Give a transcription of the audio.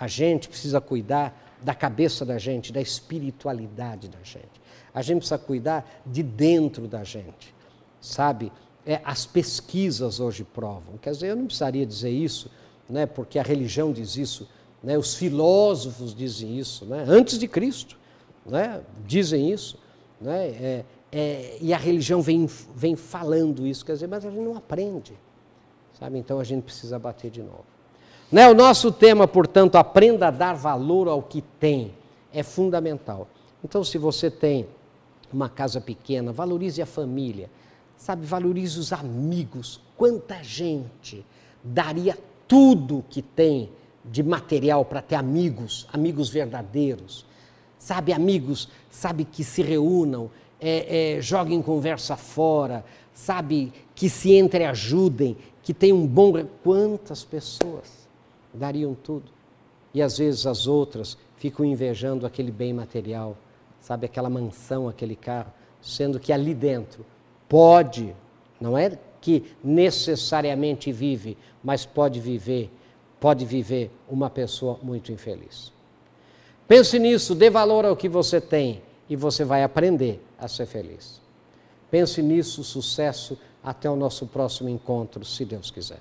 A gente precisa cuidar da cabeça da gente, da espiritualidade da gente. A gente precisa cuidar de dentro da gente, sabe? É, as pesquisas hoje provam. Quer dizer, eu não precisaria dizer isso, né, porque a religião diz isso, né, os filósofos dizem isso, né, antes de Cristo, né, dizem isso. Né, é, é, e a religião vem, vem falando isso, quer dizer, mas a gente não aprende. Sabe? Então a gente precisa bater de novo. Né, o nosso tema, portanto, aprenda a dar valor ao que tem, é fundamental. Então, se você tem uma casa pequena, valorize a família, sabe, valorize os amigos. Quanta gente daria tudo que tem de material para ter amigos, amigos verdadeiros, sabe, amigos, sabe, que se reúnam, é, é, joguem conversa fora, sabe, que se entreajudem, que tenham um bom. Quantas pessoas dariam tudo? E às vezes as outras ficam invejando aquele bem material sabe, aquela mansão, aquele carro, sendo que ali dentro pode, não é que necessariamente vive, mas pode viver, pode viver uma pessoa muito infeliz. Pense nisso, dê valor ao que você tem e você vai aprender a ser feliz. Pense nisso, sucesso, até o nosso próximo encontro, se Deus quiser.